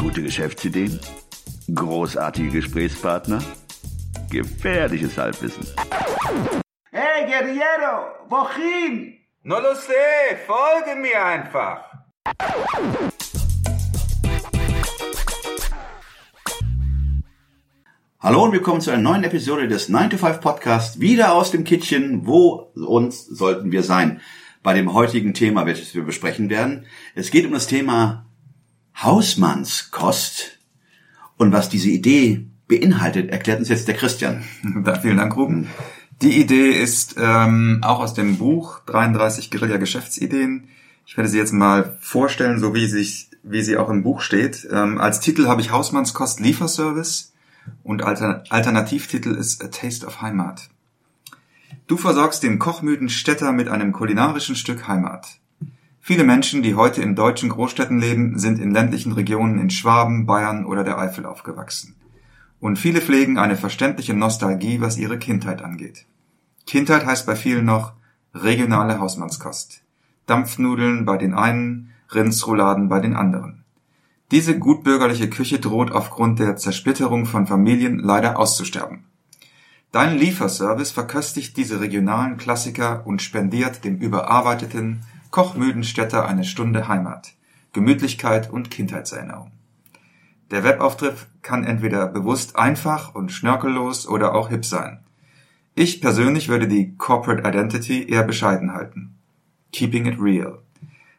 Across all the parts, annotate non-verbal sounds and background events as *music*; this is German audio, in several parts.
Gute Geschäftsideen? Großartige Gesprächspartner? Gefährliches Halbwissen. Hey, Guerriero, wohin? No lo sé, folge mir einfach. Hallo und willkommen zu einer neuen Episode des 9 to 5 Podcast, wieder aus dem Kittchen. Wo uns sollten wir sein? Bei dem heutigen Thema, welches wir besprechen werden. Es geht um das Thema Hausmannskost. Und was diese Idee beinhaltet, erklärt uns jetzt der Christian. *laughs* Vielen Dank, Ruben. Die Idee ist ähm, auch aus dem Buch 33 Guerilla Geschäftsideen. Ich werde sie jetzt mal vorstellen, so wie, sich, wie sie auch im Buch steht. Ähm, als Titel habe ich Hausmannskost Lieferservice und Alter, Alternativtitel ist A Taste of Heimat. Du versorgst den kochmüden Städter mit einem kulinarischen Stück Heimat. Viele Menschen, die heute in deutschen Großstädten leben, sind in ländlichen Regionen in Schwaben, Bayern oder der Eifel aufgewachsen. Und viele pflegen eine verständliche Nostalgie, was ihre Kindheit angeht. Kindheit heißt bei vielen noch regionale Hausmannskost. Dampfnudeln bei den einen, Rindsrouladen bei den anderen. Diese gutbürgerliche Küche droht aufgrund der Zersplitterung von Familien leider auszusterben. Dein Lieferservice verköstigt diese regionalen Klassiker und spendiert dem überarbeiteten, kochmüden Städter eine Stunde Heimat, Gemütlichkeit und Kindheitserinnerung. Der Webauftritt kann entweder bewusst einfach und schnörkellos oder auch hip sein. Ich persönlich würde die Corporate Identity eher bescheiden halten. Keeping it real.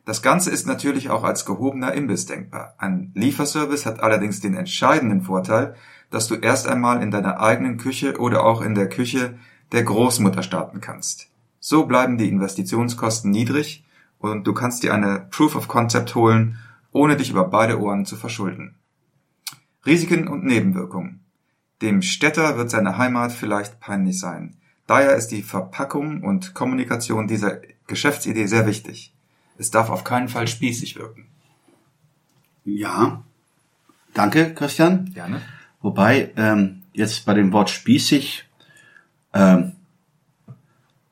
Das Ganze ist natürlich auch als gehobener Imbiss denkbar. Ein Lieferservice hat allerdings den entscheidenden Vorteil, dass du erst einmal in deiner eigenen Küche oder auch in der Küche der Großmutter starten kannst. So bleiben die Investitionskosten niedrig und du kannst dir eine Proof of Concept holen, ohne dich über beide Ohren zu verschulden. Risiken und Nebenwirkungen. Dem Städter wird seine Heimat vielleicht peinlich sein. Daher ist die Verpackung und Kommunikation dieser Geschäftsidee sehr wichtig. Es darf auf keinen Fall spießig wirken. Ja, danke, Christian. Gerne. Wobei ähm, jetzt bei dem Wort spießig, ähm,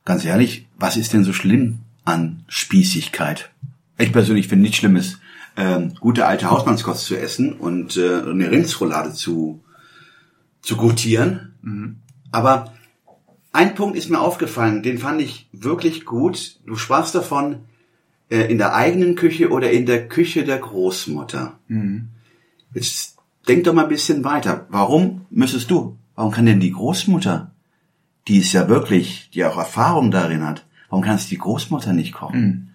ganz ehrlich, was ist denn so schlimm an Spießigkeit? Ich persönlich finde nichts Schlimmes, ähm, gute alte Hausmannskost zu essen und äh, eine Rindsroulade zu zu gutieren. Mhm. Aber ein Punkt ist mir aufgefallen, den fand ich wirklich gut. Du sprachst davon äh, in der eigenen Küche oder in der Küche der Großmutter. Mhm. Jetzt denk doch mal ein bisschen weiter. Warum müsstest du, warum kann denn die Großmutter, die ist ja wirklich, die auch Erfahrung darin hat, warum kann es die Großmutter nicht kochen? Mhm.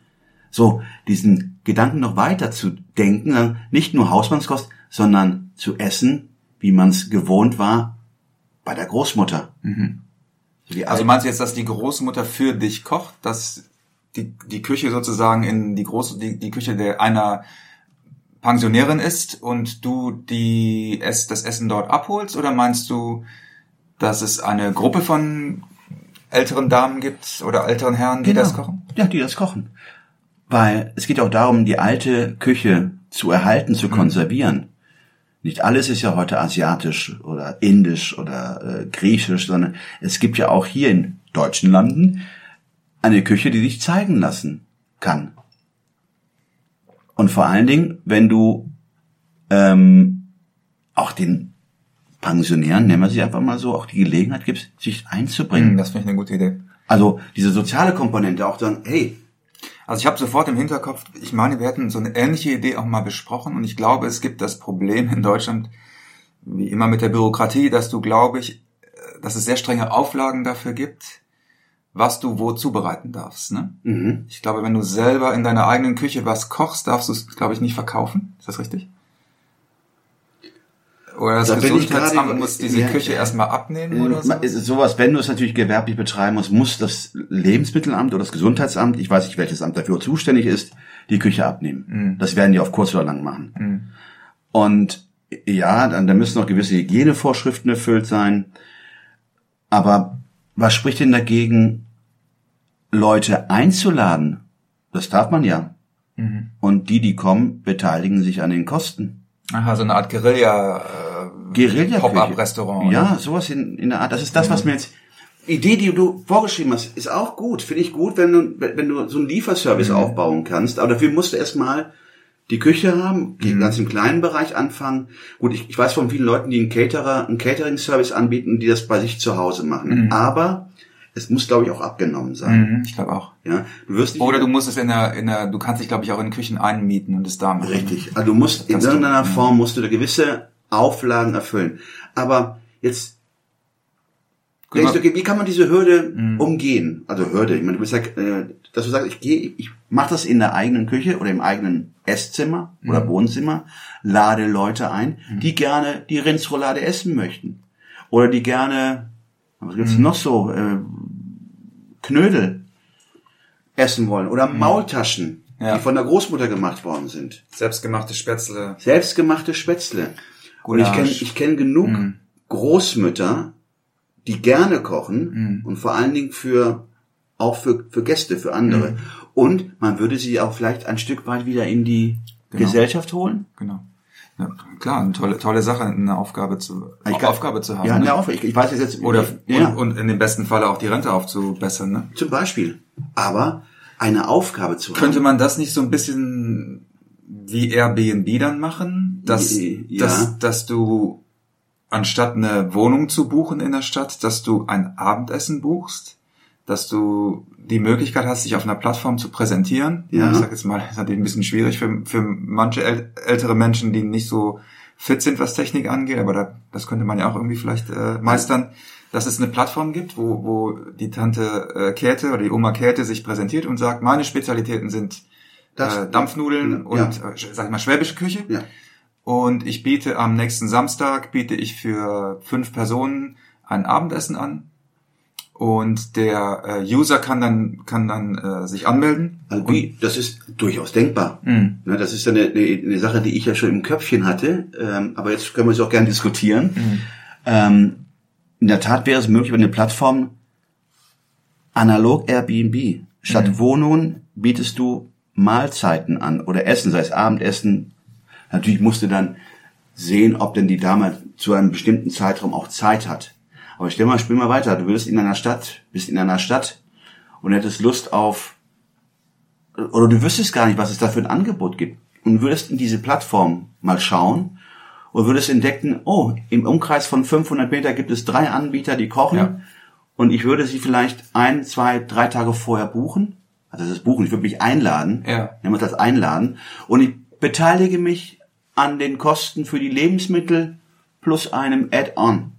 So, diesen Gedanken noch weiter zu denken, nicht nur Hausmannskost, sondern zu essen, wie man es gewohnt war bei der Großmutter. Mhm. So Also meinst du jetzt, dass die Großmutter für dich kocht, dass die, die Küche sozusagen in die große, die, die Küche der einer Pensionärin ist und du die es, das Essen dort abholst? Oder meinst du, dass es eine Gruppe von älteren Damen gibt oder älteren Herren, die Genau. das kochen? Ja, die das kochen. Weil es geht auch darum, die alte Küche zu erhalten, Mhm. zu konservieren. Nicht alles ist ja heute asiatisch oder indisch oder äh, griechisch, sondern es gibt ja auch hier in deutschen Landen eine Küche, die sich zeigen lassen kann. Und vor allen Dingen, wenn du ähm, auch den Pensionären, nennen wir sie einfach mal so, auch die Gelegenheit gibst, sich einzubringen. Hm, Das finde ich eine gute Idee. Also diese soziale Komponente auch dann, hey, Also ich habe sofort im Hinterkopf, ich meine, wir hätten so eine ähnliche Idee auch mal besprochen und ich glaube, es gibt das Problem in Deutschland, wie immer mit der Bürokratie, dass du, glaube ich, äh, dass es sehr strenge Auflagen dafür gibt, was du wo zubereiten darfst. Ne? mhm. Ich glaube, wenn du selber in deiner eigenen Küche was kochst, darfst du es, glaube ich, nicht verkaufen. Ist das richtig? Oder das Da bin ich Gesundheitsamt muss diese ja, Küche ja. erstmal abnehmen oder so? Es sowas, wenn du es natürlich gewerblich betreiben musst, muss das Lebensmittelamt oder das Gesundheitsamt, ich weiß nicht, welches Amt dafür zuständig ist, die Küche abnehmen. Mhm. Das werden die auf kurz oder lang machen. Mhm. Und ja, dann, da müssen noch gewisse Hygienevorschriften erfüllt sein. Aber was spricht denn dagegen, Leute einzuladen? Das darf man ja. Mhm. Und die, die kommen, beteiligen sich an den Kosten. Aha, so eine Art Guerilla, äh, Guerilla Pop-up-Restaurant. Ja, sowas in, in der Art. Das ist das, was mir jetzt. Idee, die du vorgeschrieben hast, ist auch gut. Finde ich gut, wenn du, wenn du so einen Lieferservice aufbauen kannst. Aber dafür musst du erstmal die Küche haben, die ganz im kleinen Bereich anfangen. Gut, ich, ich weiß von vielen Leuten, die einen Caterer, einen Catering-Service anbieten, die das bei sich zu Hause machen. Aber es muss, glaube ich, auch abgenommen sein. Mhm, ich glaube auch. Ja, du wirst Oder du musst es in der, in der, du kannst dich, glaube ich, auch in Küchen einmieten und es da machen. Richtig. Also du musst in irgendeiner ja. Form musst du da gewisse Auflagen erfüllen. Aber jetzt denkst du, okay, wie kann man diese Hürde Mhm. umgehen? Also Hürde, ich meine, du bist ja, äh, dass du sagst, ich gehe, ich mache das in der eigenen Küche oder im eigenen Esszimmer oder Mhm. Wohnzimmer, lade Leute ein, die gerne die Rindsroulade essen möchten. Oder die gerne, was Mhm. gibt's noch so, äh, Knödel essen wollen. Oder Maultaschen, Ja. die von der Großmutter gemacht worden sind Selbstgemachte Spätzle. selbstgemachte Spätzle. Und ich Gulasch. kenne ich kenn genug Mhm. Großmütter, die gerne kochen Mhm. und vor allen Dingen für auch für, für Gäste, für andere. Mhm. Und man würde sie auch vielleicht ein Stück weit wieder in die Genau. Gesellschaft holen. Genau. Ja, klar, eine tolle, tolle Sache, eine Aufgabe zu, Ich kann- Aufgabe zu haben. Ja, ne? eine Aufgabe. Ich, ich weiß jetzt. Oder, ja, und, und in dem besten Falle auch die Rente aufzubessern, ne? zum Beispiel. Aber eine Aufgabe zu Könnte haben. man das nicht so ein bisschen wie Airbnb dann machen? Dass, Ja. dass, dass du anstatt eine Wohnung zu buchen in der Stadt, dass du ein Abendessen buchst, dass du die Möglichkeit hast, dich auf einer Plattform zu präsentieren. Ja. Ich sag jetzt mal, das ist natürlich ein bisschen schwierig für, für manche äl ältere Menschen, die nicht so fit sind, was Technik angeht, aber da, das könnte man ja auch irgendwie vielleicht äh, meistern, dass es eine Plattform gibt, wo, wo die Tante äh, Käthe oder die Oma Käthe sich präsentiert und sagt, meine Spezialitäten sind Das- äh, Dampfnudeln Ja. und, äh, sag ich mal, schwäbische Küche. Ja. Und ich biete am nächsten Samstag, biete ich für fünf Personen ein Abendessen an. Und der äh, User kann dann, kann dann äh, sich anmelden. Also wie, das ist durchaus denkbar. Mhm. Ne, das ist eine, eine, eine Sache, die ich ja schon im Köpfchen hatte. Ähm, aber jetzt können wir es auch gerne diskutieren. Mhm. Ähm, in der Tat wäre es möglich, wenn eine Plattform analog Airbnb statt Mhm. Wohnungen bietest du Mahlzeiten an oder Essen, sei es Abendessen. Natürlich musst du dann sehen, ob denn die Dame zu einem bestimmten Zeitraum auch Zeit hat. Aber stell mal, spiel mal weiter. Du würdest in einer Stadt, bist in einer Stadt und hättest Lust auf oder du wüsstest gar nicht, was es da für ein Angebot gibt und würdest in diese Plattform mal schauen und würdest entdecken, oh, im Umkreis von 500 Meter gibt es drei Anbieter, die kochen Ja. und ich würde sie vielleicht ein, zwei, drei Tage vorher buchen. Also das ist buchen, ich würde mich einladen, Ja. nehmen wir das einladen und ich beteilige mich an den Kosten für die Lebensmittel plus einem Add-on.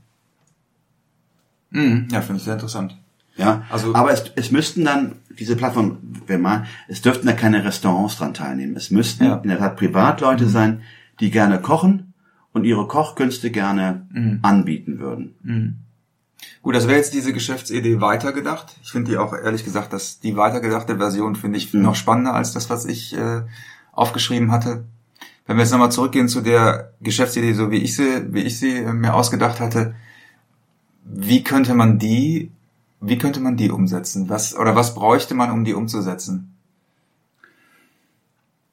Mhm. Ja, finde ich sehr interessant. Ja, Also- aber es, es müssten dann diese Plattform, wenn man, es dürften da keine Restaurants dran teilnehmen. Es müssten Ja. in der Tat Privatleute sein, die gerne kochen und ihre Kochkünste gerne anbieten würden. Gut, das wäre jetzt diese Geschäftsidee weitergedacht. Ich finde die auch ehrlich gesagt, dass die weitergedachte Version finde ich noch spannender als das, was ich äh, aufgeschrieben hatte. Wenn wir jetzt nochmal zurückgehen zu der Geschäftsidee, so wie ich sie, wie ich sie äh, mir ausgedacht hatte, wie könnte man die, wie könnte man die umsetzen? Was oder was bräuchte man, um die umzusetzen?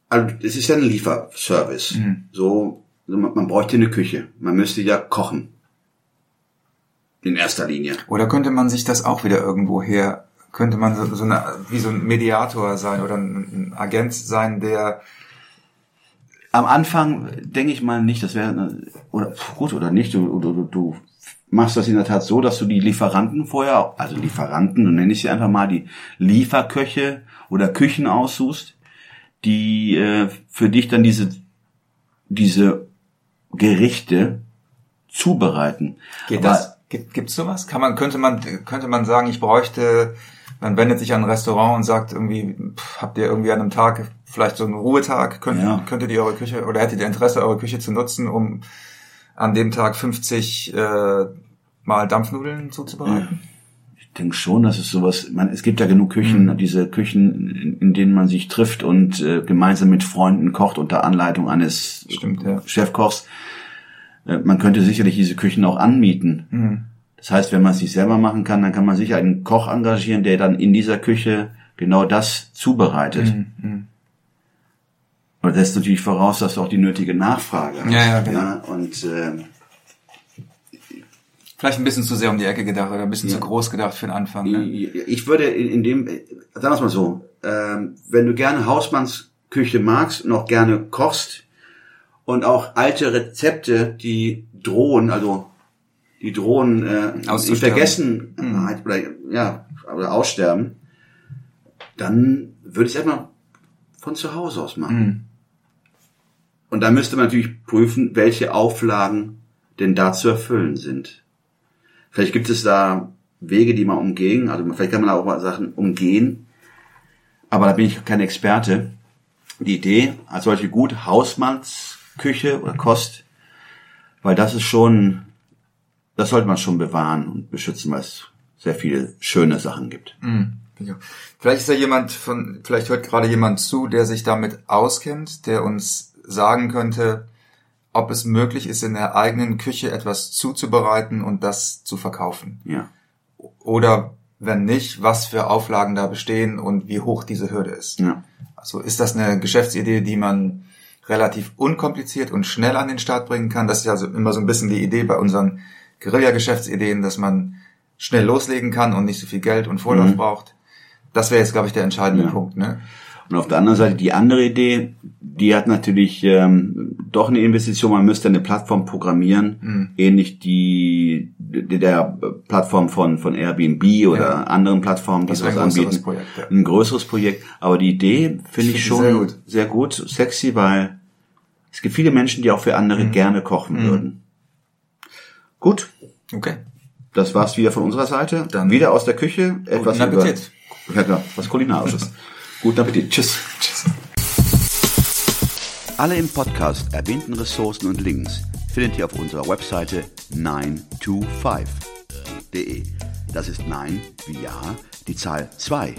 Also es ist ja ein Lieferservice. So, so man, man bräuchte eine Küche. Man müsste ja kochen. In erster Linie. Oder könnte man sich das auch wieder irgendwo her, könnte man so, so eine, wie so ein Mediator sein oder ein Agent sein, der Am Anfang denke ich mal nicht, das wäre oder gut oder nicht. Du, du, du, du machst das in der Tat so, dass du die Lieferanten vorher, also Lieferanten, und nenne ich sie einfach mal die Lieferköche oder Küchen aussuchst, die äh, für dich dann diese diese Gerichte zubereiten. Geht Aber das? Gibt, gibt's sowas? Kann man, könnte man, könnte man sagen, ich bräuchte, man wendet sich an ein Restaurant und sagt irgendwie, pff, habt ihr irgendwie an einem Tag vielleicht so einen Ruhetag, könnt, Ja. könntet ihr eure Küche, oder hättet ihr Interesse, eure Küche zu nutzen, um an dem Tag 50 äh, mal Dampfnudeln zuzubereiten? Ich denke schon, dass es sowas, man, es gibt ja genug Küchen, diese Küchen, in, in denen man sich trifft und äh, gemeinsam mit Freunden kocht unter Anleitung eines Stimmt, ja. Chefkochs. Äh, man könnte sicherlich diese Küchen auch anmieten. Mhm. Das heißt, wenn man es sich selber machen kann, dann kann man sicher einen Koch engagieren, der dann in dieser Küche genau das zubereitet. Mhm. Und das setzt natürlich voraus, dass du auch die nötige Nachfrage hast. Ja, ja, genau. ja und äh, Vielleicht ein bisschen zu sehr um die Ecke gedacht oder ein bisschen Ja. zu groß gedacht für den Anfang. Ne? Ich würde in, dem, äh, sagen wir mal so, ähm, wenn du gerne Hausmannskost Küche magst und auch gerne kochst und auch alte Rezepte, die drohen, also die drohen äh, in Auszusterben. Vergessenheit oder ja oder aussterben, dann würde ich es erstmal von zu Hause aus machen. Und da müsste man natürlich prüfen, welche Auflagen denn da zu erfüllen sind. Vielleicht gibt es da Wege, die man umgehen. Also vielleicht kann man auch mal Sachen umgehen. Aber da bin ich kein Experte. Die Idee als solche gut Hausmannsküche oder Kost, weil das ist schon, das sollte man schon bewahren und beschützen, weil es sehr viele schöne Sachen gibt. Ja. Vielleicht ist da jemand von, vielleicht hört gerade jemand zu, der sich damit auskennt, der uns sagen könnte, ob es möglich ist, in der eigenen Küche etwas zuzubereiten und das zu verkaufen. Ja. Oder wenn nicht, was für Auflagen da bestehen und wie hoch diese Hürde ist. Ja. Also ist das eine Geschäftsidee, die man relativ unkompliziert und schnell an den Start bringen kann? Das ist ja so immer so ein bisschen die Idee bei unseren Guerilla-Geschäftsideen, dass man schnell loslegen kann und nicht so viel Geld und Vorlauf braucht. Das wäre jetzt, glaube ich, der entscheidende Ja. Punkt. Ne? Und auf der anderen Seite die andere Idee, die hat natürlich ähm, doch eine Investition. Man müsste eine Plattform programmieren, ähnlich die, die der Plattform von von Airbnb oder Ja. anderen Plattformen, die sowas ein größeres anbieten. Projekt, ja. Ein größeres Projekt. Aber die Idee finde ich schon sehr gut. sehr gut, sexy, weil es gibt viele Menschen, die auch für andere Mhm. gerne kochen würden. Gut, Okay. das war's wieder von unserer Seite. Dann wieder aus der Küche. Etwas Guten Appetit. Über, ja, klar, was Kulinarisches. *laughs* Guten Appetit. Tschüss. Tschüss. Alle im Podcast erwähnten Ressourcen und Links findet ihr auf unserer Webseite 925.de. Das ist 9 wie Ja, die Zahl 2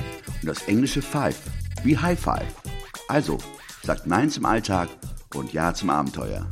und das englische 5 wie High Five. Also, sagt Nein zum Alltag und Ja zum Abenteuer.